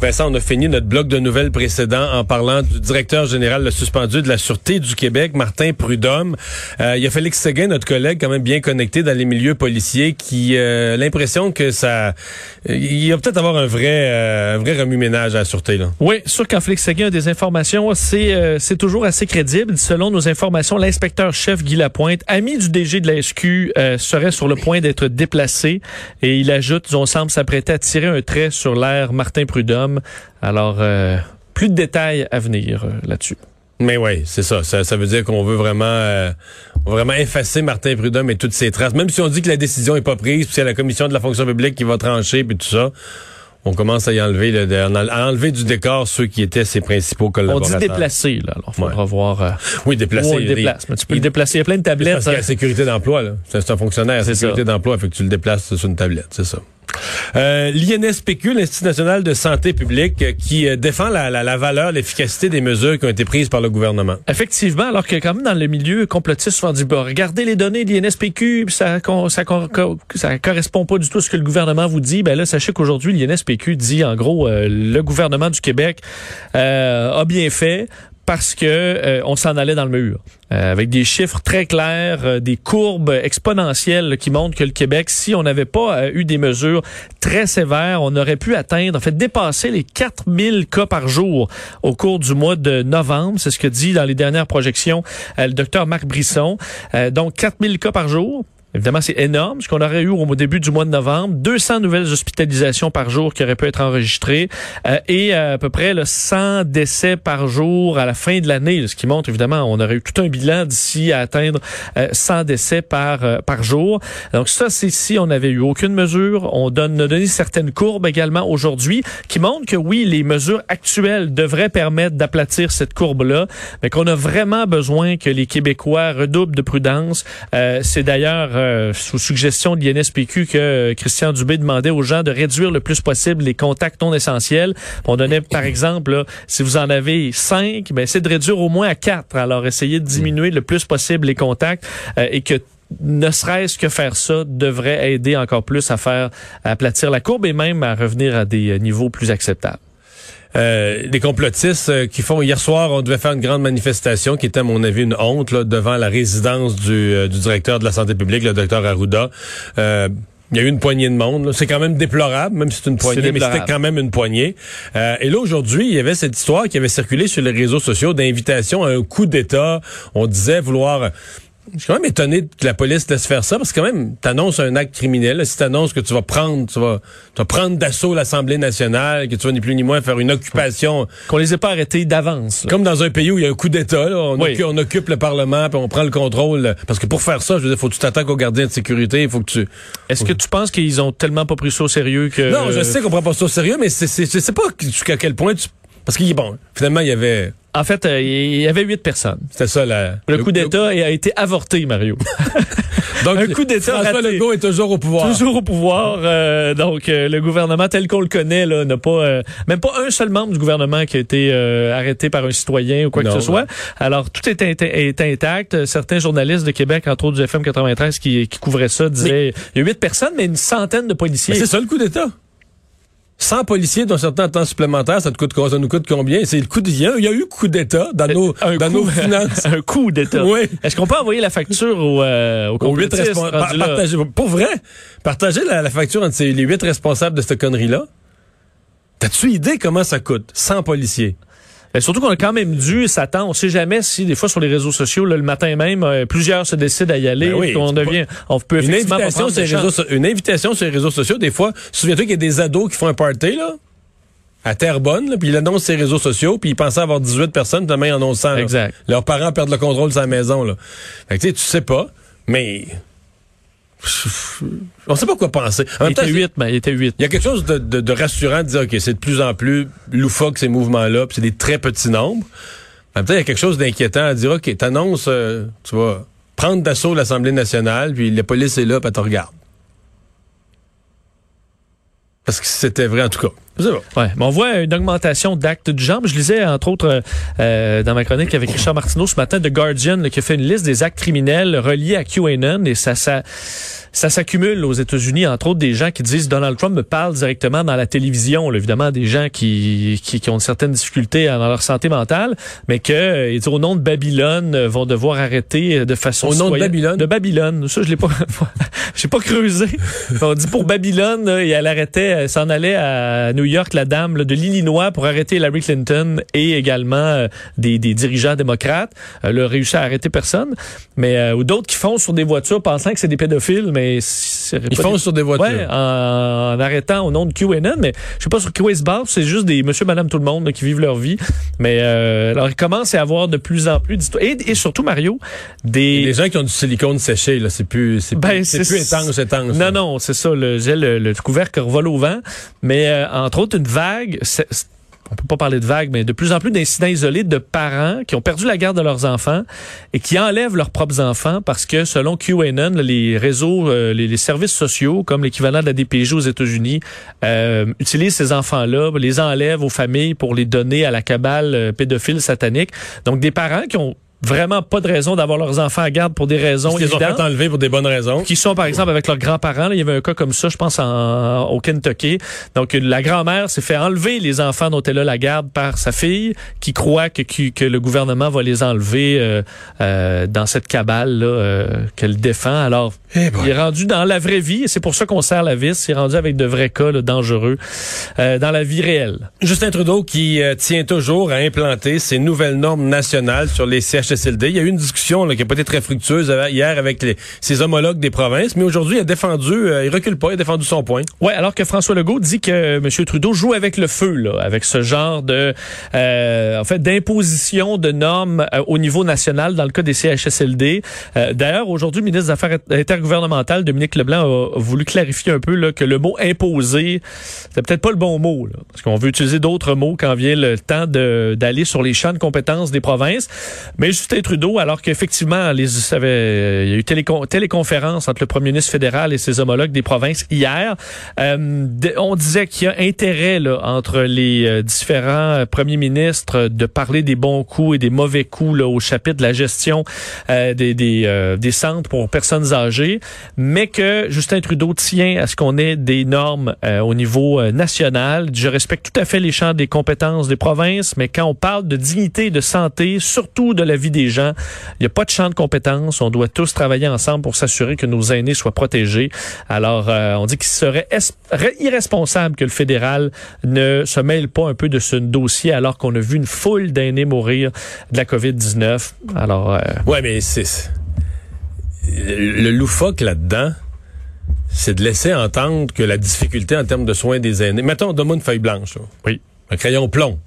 Vincent, on a fini notre bloc de nouvelles précédent en parlant du directeur général le suspendu de la Sûreté du Québec, Martin Prudhomme. Euh, il y a Félix Séguin, notre collègue, quand même bien connecté dans les milieux policiers, qui euh, l'impression que ça... Il va peut-être avoir un vrai, euh, vrai remue-ménage à la Sûreté. Là. Oui, sûr qu'en Félix Séguin a des informations, c'est euh, c'est toujours assez crédible. Selon nos informations, l'inspecteur-chef Guy Lapointe, ami du DG de la SQ, euh, serait sur le point d'être déplacé. Et il ajoute, on semble s'apprêter à tirer un trait sur l'air Martin Prudhomme. Alors, euh, plus de détails à venir euh, là-dessus. Mais oui, c'est ça. ça. ça. veut dire qu'on veut vraiment euh, vraiment effacer Martin Prudhomme et toutes ses traces. Même si on dit que la décision est pas prise, puis c'est la commission de la fonction publique qui va trancher, puis tout ça, on commence à y enlever, le, à enlever du décor ceux qui étaient ses principaux collaborateurs. On dit déplacer, là. Alors, il faudra ouais. voir... Euh, oui, déplacer. On le déplace. Mais tu peux il, le déplacer. Il y a plein de tablettes. Parce qu'il y a la sécurité d'emploi, là. C'est un fonctionnaire. La sécurité d'emploi, fait que tu le déplaces sur une tablette, c'est ça. Euh, L'INSPQ, l'Institut national de santé publique, euh, qui euh, défend la, valeur, l'efficacité des mesures qui ont été prises par le gouvernement. Effectivement, alors que quand même dans le milieu complotiste, on dit, regardez les données de l'INSPQ, ça, ça, ça, correspond pas du tout à ce que le gouvernement vous dit. Ben là, sachez qu'aujourd'hui, l'INSPQ dit, en gros, euh, le gouvernement du Québec a bien fait parce que euh, on s'en allait dans le mur. Euh, avec des chiffres très clairs, euh, des courbes exponentielles qui montrent que le Québec, si on n'avait pas eu des mesures très sévères, on aurait pu atteindre, en fait, dépasser les 4000 cas par jour au cours du mois de novembre. C'est ce que dit dans les dernières projections le docteur Marc Brisson. donc, 4000 cas par jour. Évidemment, c'est énorme, ce qu'on aurait eu au début du mois de novembre. 200 nouvelles hospitalisations par jour qui auraient pu être enregistrées euh, et euh, à peu près là, 100 décès par jour à la fin de l'année, ce qui montre évidemment, on aurait eu tout un bilan d'ici à atteindre euh, 100 décès par euh, par jour. Donc ça, c'est si on n'avait eu aucune mesure. On donne a donné certaines courbes également aujourd'hui qui montrent que oui, les mesures actuelles devraient permettre d'aplatir cette courbe-là, mais qu'on a vraiment besoin que les Québécois redoublent de prudence. Euh, c'est d'ailleurs euh, sous suggestion de l'INSPQ que euh, Christian Dubé demandait aux gens de réduire le plus possible les contacts non essentiels. On donnait, par exemple, là, si vous en avez cinq, ben, c'est de réduire au moins à quatre. Alors, essayez de diminuer le plus possible les contacts euh, et que ne serait-ce que faire ça devrait aider encore plus à faire à aplatir la courbe et même à revenir à des niveaux plus acceptables. Euh, les complotistes euh, qui font hier soir, on devait faire une grande manifestation qui était à mon avis une honte là, devant la résidence du, euh, du, directeur de la santé publique, le docteur Arruda. Euh, il y a eu une poignée de monde. C'est quand même déplorable, même si c'est une poignée, mais c'était quand même une poignée. Euh, et là, aujourd'hui, il y avait cette histoire qui avait circulé sur les réseaux sociaux d'invitation à un coup d'État. On disait vouloir je suis quand même étonné que la police laisse faire ça parce que quand même, t'annonces un acte criminel. Si t'annonces que tu vas prendre, tu vas, tu vas prendre d'assaut l'Assemblée nationale, que tu vas ni plus ni moins faire une occupation. Qu'on les ait pas arrêtés d'avance. Comme dans un pays où il y a un coup d'État, on, oui. occupe, on, occupe, le Parlement puis on prend le contrôle. Parce que pour faire ça, je veux dire, faut que tu t'attaques aux gardiens de sécurité. Il faut que tu. Est-ce que tu penses qu'ils ont tellement pas pris ça au sérieux que. Non, je sais qu'on prend pas ça au sérieux, mais c'est, c'est, je sais pas jusqu'à quel point tu. Parce qu'il bon, finalement, il y avait en fait, euh, il y avait huit personnes. C'était ça, la, le, le coup d'État a été avorté, Mario. donc, un coup d'État François raté. Legault est toujours au pouvoir. Toujours au pouvoir. Euh, donc, euh, le gouvernement tel qu'on le connaît, là, n'a pas, même pas un seul membre du gouvernement qui a été arrêté par un citoyen ou quoi non, que ce soit. Alors, tout est, est, intact. Certains journalistes de Québec, entre autres du FM 93, qui, qui couvraient ça, disaient, mais, il y a huit personnes, mais une centaine de policiers. C'est ça le coup d'État. 100 policiers d'un certain temps supplémentaire, ça, te coûte, ça nous coûte combien? C'est le coup de, il y a, il y a eu coup d'État dans nos, un dans coup, nos finances. un coup d'État. Oui. Est-ce qu'on peut envoyer la facture au, euh, au huit responsables? Partager, pour vrai, partager la, la facture entre les huit responsables de cette connerie-là. T'as-tu idée comment ça coûte? 100 policiers? Mais surtout qu'on a quand même dû s'attendre. On sait jamais si des fois sur les réseaux sociaux, là, le matin même, euh, plusieurs se décident à y aller. Ben oui, on devient, on peut une invitation, sur les réseaux, une invitation sur les réseaux sociaux. Des fois, souviens-toi qu'il y a des ados qui font un party là à Terrebonne, puis il annonce ses réseaux sociaux, puis il pensait avoir 18 personnes, demain ils en ont 100. Exact. Là. Leurs parents perdent le contrôle de sa maison. Là. Fait que, tu sais pas, mais on sait pas quoi penser. En il, était 8, mais il était 8. Il y a quelque chose de, de, de rassurant de dire, OK, c'est de plus en plus loufoque ces mouvements-là, puis c'est des très petits nombres. En même temps, il y a quelque chose d'inquiétant à dire, OK, t'annonces, euh, tu vas prendre d'assaut l'Assemblée nationale, puis la police est là, puis elle te regarde. Parce que c'était vrai, en tout cas. C'est bon. Ouais, mais on voit une augmentation d'actes du genre. Je lisais, entre autres, euh, dans ma chronique avec Richard Martineau ce matin, de Guardian, là, qui a fait une liste des actes criminels reliés à QAnon et ça, ça, ça s'accumule aux États-Unis, entre autres des gens qui disent Donald Trump me parle directement dans la télévision, là, évidemment des gens qui, qui, qui ont certaines difficultés dans leur santé mentale, mais que euh, ils disent, au nom de Babylone euh, vont devoir arrêter euh, de façon Au nom de. Babylone? de Babylone. Ça je l'ai pas j'ai pas creusé. On dit pour Babylone là, et elle arrêtait s'en allait à New York la dame de l'Illinois pour arrêter Hillary Clinton et également euh, des, dirigeants démocrates. Elle a réussi à arrêter personne, mais euh, ou d'autres qui foncent sur des voitures pensant que c'est des pédophiles mais Ils pas foncent des- sur des voitures. Ouais, en, en arrêtant au nom de QAnon, mais je sais pas sur basent, c'est juste des monsieur, madame, tout le monde là, qui vivent leur vie. Mais euh, alors, il commence à y avoir de plus en plus d'histoires. Et, et surtout, Mario, des... Les gens qui ont du silicone séché, là, c'est plus, c'est Ben, plus, plus étanche, étanche. Non, non, c'est ça, le, le, le couvercle revole au vent. Mais euh, entre autres, une vague, c'est- c'est- on peut pas parler de vague, mais de plus en plus d'incidents isolés de parents qui ont perdu la garde de leurs enfants et qui enlèvent leurs propres enfants parce que selon QAnon, les réseaux, euh, les, les services sociaux, comme l'équivalent de la DPJ aux États-Unis, euh, utilisent ces enfants-là, les enlèvent aux familles pour les donner à la cabale euh, pédophile satanique. Donc des parents qui ont vraiment pas de raison d'avoir leurs enfants à garde pour des raisons Ils les ont fait enlever pour des bonnes raisons. qui sont par exemple avec leurs grands-parents. Il y avait un cas comme ça, je pense, en, au Kentucky. Donc, la grand-mère s'est fait enlever les enfants dont elle a la garde par sa fille, qui croit que, que, que le gouvernement va les enlever euh, euh, dans cette cabale euh, qu'elle défend. Alors, Eh il est rendu dans la vraie vie, et c'est pour ça qu'on serre la vis. Il est rendu avec de vrais cas là, dangereux euh, dans la vie réelle. Justin Trudeau qui euh, tient toujours à implanter ces nouvelles normes nationales sur les Il y a eu une discussion là, qui n'a pas été très fructueuse euh, hier avec ses homologues des provinces, mais aujourd'hui, il a défendu, euh, il recule pas, il a défendu son point. Ouais, alors que François Legault dit que M. Trudeau joue avec le feu, là, avec ce genre de, euh, en fait, d'imposition de normes euh, au niveau national dans le cas des CHSLD. Euh, D'ailleurs, aujourd'hui, le ministre des Affaires intergouvernementales, Dominique Leblanc, a, a voulu clarifier un peu là, que le mot imposer, c'est peut-être pas le bon mot, là, parce qu'on veut utiliser d'autres mots quand vient le temps d'aller sur les champs de compétences des provinces. Mais Justin Trudeau, alors qu'effectivement, avait- il y a eu télécon- téléconférence entre le premier ministre fédéral et ses homologues des provinces hier, euh, on disait qu'il y a intérêt là, entre les euh, différents euh, premiers ministres de parler des bons coups et des mauvais coups là, au chapitre de la gestion euh, des, des, euh, centres pour personnes âgées, mais que Justin Trudeau tient à ce qu'on ait des normes euh, au niveau euh, national. Je respecte tout à fait les champs des compétences des provinces, mais quand on parle de dignité, de santé, surtout de la vie des gens, il n'y a pas de champ de compétences. On doit tous travailler ensemble pour s'assurer que nos aînés soient protégés. Alors, euh, on dit qu'il serait es- irresponsable que le fédéral ne se mêle pas un peu de ce dossier alors qu'on a vu une foule d'aînés mourir de la COVID-19. Alors, euh, Ouais, mais c'est le loufoque là-dedans, c'est de laisser entendre que la difficulté en termes de soins des aînés. Mettons, donne-moi une feuille blanche. là. Oui. Un crayon plomb,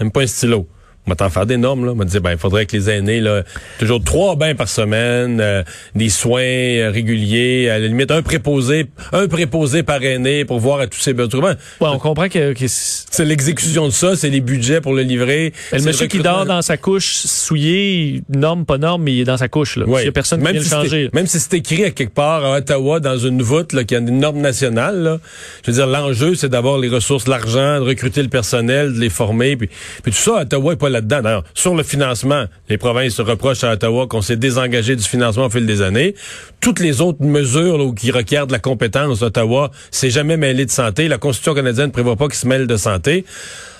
même pas un stylo. On va t'en faire des normes, là. On va te dire, ben, il faudrait que les aînés, là, toujours trois bains par semaine, euh, des soins euh, réguliers, à la limite, un préposé, un préposé par aîné pour voir à tous ses besoins. ouais, on comprend que, que c'est- l'exécution de ça, c'est les budgets pour le livrer. le monsieur qui dort dans sa couche souillée, norme, pas norme, mais il est dans sa couche. Là. Ouais. Il y a personne même qui vient si le changer. Même si c'est écrit à quelque part à Ottawa dans une voûte là, qui a une norme nationale, là, je veux dire, l'enjeu, c'est d'avoir les ressources, l'argent, de recruter le personnel, de les former. Puis, puis tout ça, Ottawa est pas D'ailleurs, sur le financement, les provinces se reprochent à Ottawa qu'on s'est désengagé du financement au fil des années. Toutes les autres mesures là, qui requièrent de la compétence, Ottawa s'est jamais mêlé de santé. La Constitution canadienne ne prévoit pas qu'il se mêle de santé.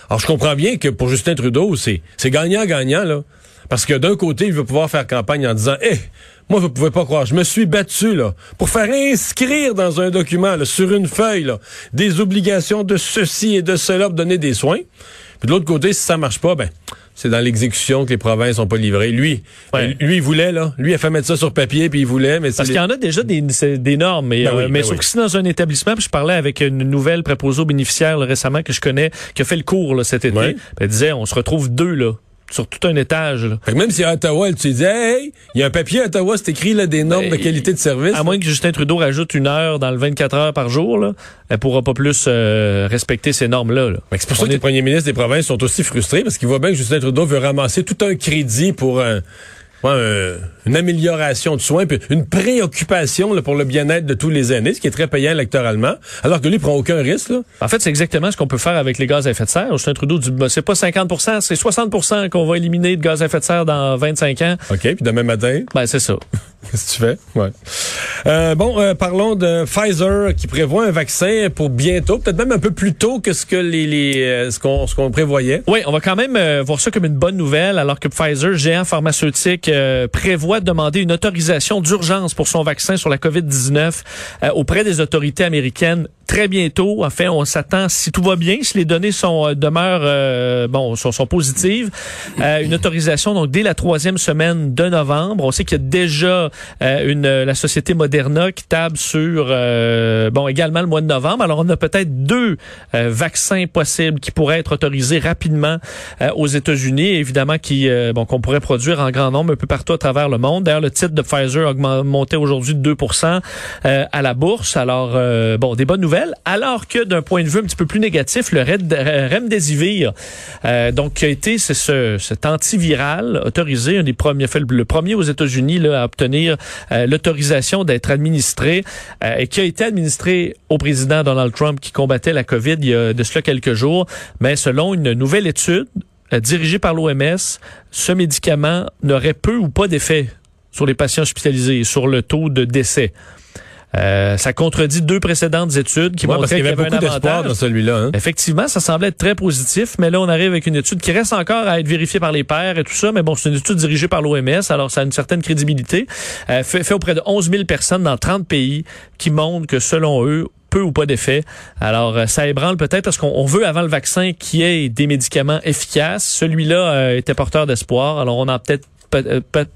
Alors, je comprends bien que pour Justin Trudeau, c'est c'est gagnant-gagnant, là. Parce que d'un côté, il veut pouvoir faire campagne en disant, eh, moi, vous pouvez pas croire, je me suis battu, là, pour faire inscrire dans un document, là, sur une feuille, là, des obligations de ceci et de cela pour donner des soins. Puis de l'autre côté, si ça marche pas, ben, c'est dans l'exécution que les provinces sont pas livrées. Lui, Ouais. lui, il voulait, là. Lui, il a fait mettre ça sur papier, puis il voulait, mais c'est Parce les- qu'il y en a déjà des, des normes, mais, Ben oui, euh, mais ben sauf oui. que si dans un établissement, puis je parlais avec une nouvelle préposée aux bénéficiaires là, récemment que je connais, qui a fait le cours là, cet été, Ouais. ben, elle disait, on se retrouve deux là, sur tout un étage. Là. Fait que même si à Ottawa, elle te dit, hey, il y a un papier à Ottawa, c'est écrit, là, des normes de Ben, qualité de service. À moins que Justin Trudeau rajoute une heure dans le 24 heures par jour, là, elle pourra pas plus euh, respecter ces normes-là. Là. C'est pour ça que les premiers ministres des provinces sont aussi frustrés parce qu'ils voient bien que Justin Trudeau veut ramasser tout un crédit pour un. Ouais, euh, une amélioration de soins, puis une préoccupation là, pour le bien-être de tous les aînés, ce qui est très payant électoralement, alors que lui, il prend aucun risque. Là. En fait, c'est exactement ce qu'on peut faire avec les gaz à effet de serre. Justin Trudeau dit, ben, c'est pas 50% c'est 60% qu'on va éliminer de gaz à effet de serre dans 25 ans. OK, puis demain matin? Ben, c'est ça. Qu'est-ce que tu fais? Ouais. Euh, bon, euh, parlons de Pfizer qui prévoit un vaccin pour bientôt, peut-être même un peu plus tôt que ce que les, les euh, ce qu'on ce qu'on prévoyait. Oui, on va quand même voir ça comme une bonne nouvelle, alors que Pfizer, géant pharmaceutique, prévoit de demander une autorisation d'urgence pour son vaccin sur la COVID-19 auprès des autorités américaines très bientôt. Enfin, on s'attend, si tout va bien, si les données sont demeurent bon sont, sont positives, une autorisation donc dès la troisième semaine de novembre. On sait qu'il y a déjà euh, une, la société Moderna qui table sur euh, bon également le mois de novembre. Alors on a peut-être deux euh, vaccins possibles qui pourraient être autorisés rapidement aux États-Unis, évidemment qui bon qu'on pourrait produire en grand nombre un peu partout à travers le monde. D'ailleurs le titre de Pfizer a monté aujourd'hui de 2% à la bourse. Alors bon des bonnes nouvelles. Alors que d'un point de vue un petit peu plus négatif, le Remdesivir donc qui a été ce, cet antiviral autorisé un des premiers le premier aux États-Unis à obtenir euh, l'autorisation d'être administré euh, et qui a été administré au président Donald Trump qui combattait la COVID il y a de cela quelques jours. Mais selon une nouvelle étude euh, dirigée par l'OMS, ce médicament n'aurait peu ou pas d'effet sur les patients hospitalisés, sur le taux de décès. Euh, ça contredit deux précédentes études qui montraient qu'il y avait, beaucoup d'espoir dans celui-là. Hein? Effectivement, ça semblait être très positif, mais là, on arrive avec une étude qui reste encore à être vérifiée par les pairs et tout ça, mais bon, c'est une étude dirigée par l'OMS, alors ça a une certaine crédibilité, euh, fait, fait auprès de 11 000 personnes dans 30 pays qui montrent que, selon eux, peu ou pas d'effet. Alors, euh, ça ébranle peut-être parce qu'on veut, avant le vaccin, qu'il y ait des médicaments efficaces. Celui-là était porteur d'espoir. Alors, on a peut-être euh,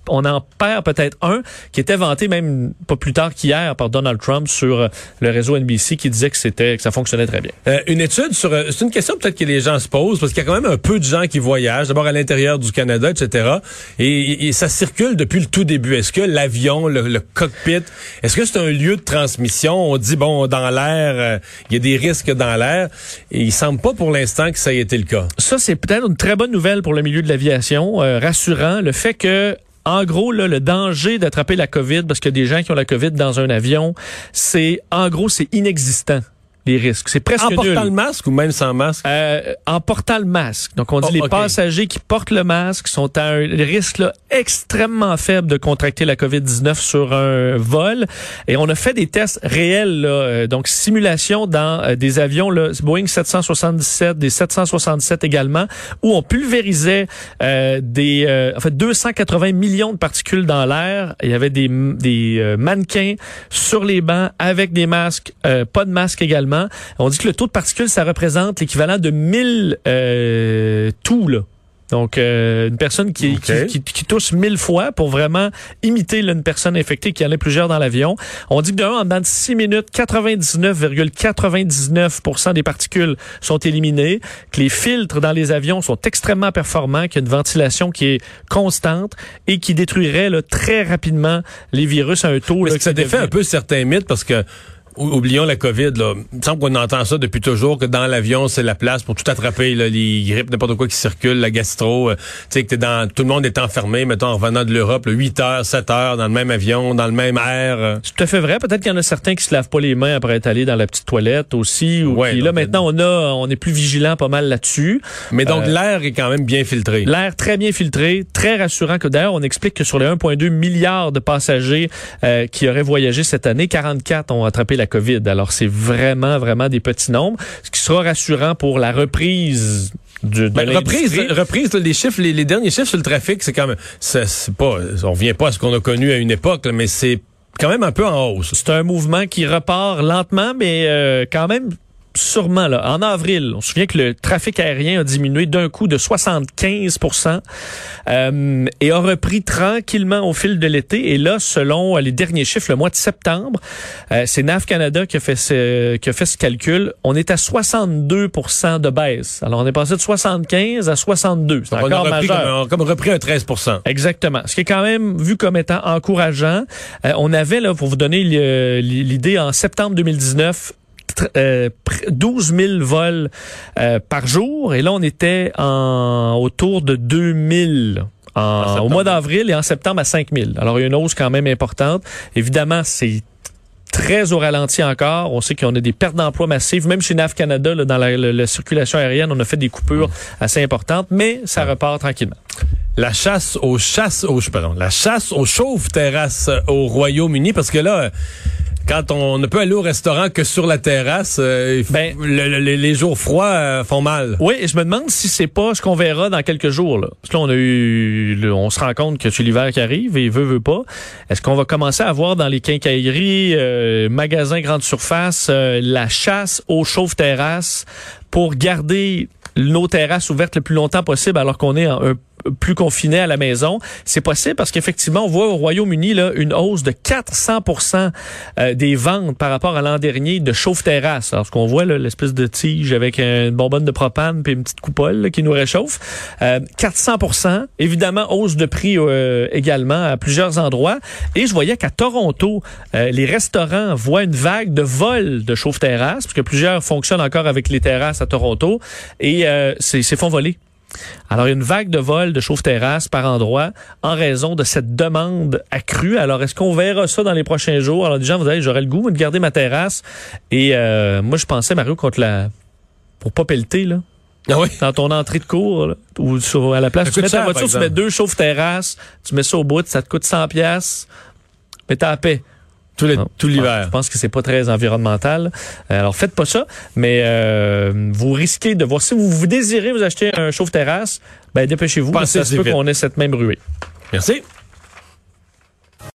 on en perd peut-être un qui était vanté même pas plus tard qu'hier par Donald Trump sur euh, le réseau NBC qui disait que c'était que ça fonctionnait très bien. Euh, une étude sur c'est une question peut-être que les gens se posent parce qu'il y a quand même un peu de gens qui voyagent d'abord à l'intérieur du Canada etc et, ça circule depuis le tout début. Est-ce que l'avion le, cockpit est-ce que c'est un lieu de transmission? On dit bon dans l'air il y a des risques dans l'air et il semble pas pour l'instant que ça ait été le cas. Ça c'est peut-être une très bonne nouvelle pour le milieu de l'aviation rassurant le fait que en gros, le danger d'attraper la COVID, parce a des gens qui ont la COVID dans un avion, c'est, en gros, c'est inexistant les risques. C'est presque En portant le masque ou même sans masque? Euh, en portant le masque. Donc, on dit oh, les passagers qui portent le masque sont à un risque là, extrêmement faible de contracter la COVID-19 sur un vol. Et on a fait des tests réels, là, euh, donc simulation dans euh, des avions, là, Boeing 777, des 767 également, où on pulvérisait euh, des, euh, en fait, 280 millions de particules dans l'air. Il y avait des, des mannequins sur les bancs avec des masques, pas de masque également. On dit que le taux de particules, ça représente l'équivalent de 1000 euh, tout, là. Donc, euh, une personne qui, qui, qui, tousse mille fois pour vraiment imiter une personne infectée qui en a plusieurs dans l'avion. On dit que d'un, en dans 6 minutes, 99,99% des particules sont éliminées, que les filtres dans les avions sont extrêmement performants, qu'il y a une ventilation qui est constante et qui détruirait très rapidement les virus à un taux... Là, que ça défait un peu certains mythes? Parce que oublions la COVID, là. Il me semble qu'on entend ça depuis toujours, que dans l'avion, c'est la place pour tout attraper, là, les grippes, n'importe quoi qui circule, la gastro. Euh, tu sais, que t'es dans, tout le monde est enfermé, mettons, en revenant de l'Europe, 8 heures, 7 heures, dans le même avion, dans le même air. Euh. C'est tout à fait vrai. Peut-être qu'il y en a certains qui se lavent pas les mains après être allés dans la petite toilette aussi. Ou ouais, là, maintenant, on a, on est plus vigilant pas mal là-dessus. Mais donc, euh, l'air est quand même bien filtré. L'air très bien filtré, très rassurant que d'ailleurs, on explique que sur les 1,2 milliards de passagers qui auraient voyagé cette année, 44 ont attrapé la COVID. Alors, c'est vraiment, vraiment des petits nombres, ce qui sera rassurant pour la reprise de, ben, reprise, reprise les chiffres, les, derniers chiffres sur le trafic, c'est quand même, c'est pas, on revient pas à ce qu'on a connu à une époque, mais c'est quand même un peu en hausse. C'est un mouvement qui repart lentement, mais euh, quand même sûrement, là, en avril, on se souvient que le trafic aérien a diminué d'un coup de 75% euh, et a repris tranquillement au fil de l'été. Et là, selon les derniers chiffres, le mois de septembre, euh, c'est NAV Canada qui a fait ce, qui a fait ce calcul. On est à 62% de baisse. Alors, on est passé de 75 à 62. C'est encore on repris majeur. Comme, on a repris un 13% Exactement. Ce qui est quand même vu comme étant encourageant. Euh, on avait, là, pour vous donner l'idée, en septembre 2019, 12 000 euh, vols euh, par jour et là on était en autour de 2000 en- au mois d'avril et en septembre à 5 000. Alors, il y a une hausse quand même importante. Évidemment, c'est très au ralenti encore. On sait qu'on a des pertes d'emplois massives. Même chez NAV Canada, là, dans la, la- la circulation aérienne, on a fait des coupures assez importantes, mais ça repart tranquillement. La chasse aux chasses, aux, pardon, la chasse aux chauves terrasses au Royaume-Uni, parce que là, quand on ne peut aller au restaurant que sur la terrasse, euh, Ben- le- le- les jours froids euh, font mal. Oui, et je me demande si c'est pas ce qu'on verra dans quelques jours. Là. Parce que là, on a eu, le- on se rend compte que c'est l'hiver qui arrive et veut, veut pas. Est-ce qu'on va commencer à voir dans les quincailleries, euh, magasins grande surface, euh, la chasse aux chauves terrasses pour garder nos terrasses ouvertes le plus longtemps possible alors qu'on est en- un plus confiné à la maison. C'est possible parce qu'effectivement, on voit au Royaume-Uni là une hausse de 400% euh, des ventes par rapport à l'an dernier de chauffe-terrasse. Alors, ce qu'on voit, l'espèce de tige avec une bonbonne de propane puis une petite coupole là, qui nous réchauffe. Euh, 400% Évidemment, hausse de prix euh, également à plusieurs endroits. Et je voyais qu'à Toronto, euh, les restaurants voient une vague de vol de chauffe-terrasse, parce que plusieurs fonctionnent encore avec les terrasses à Toronto, et euh, c'est font voler. Alors, il y a une vague de vol de chauffe-terrasse par endroit en raison de cette demande accrue. Alors, est-ce qu'on verra ça dans les prochains jours? Alors, des gens vous disent, j'aurais le goût de garder ma terrasse. Et euh, moi, je pensais, Mario, contre la... pour pas pelleter, là. Ah oui? Dans ton entrée de cours, là, ou sur, à la place, Ça tu mets ta voiture, tu mets deux chauffe-terrasses, tu mets ça au bout, ça te coûte 100 pièces mais t'as la paix. Tout, Non, tout Je l'hiver. pense que c'est pas très environnemental. Euh, Alors faites pas ça, mais euh, vous risquez de voir si vous, vous désirez vous acheter un chauffe-terrasse, ben dépêchez-vous parce que ça se peut qu'on ait cette même ruée. Merci.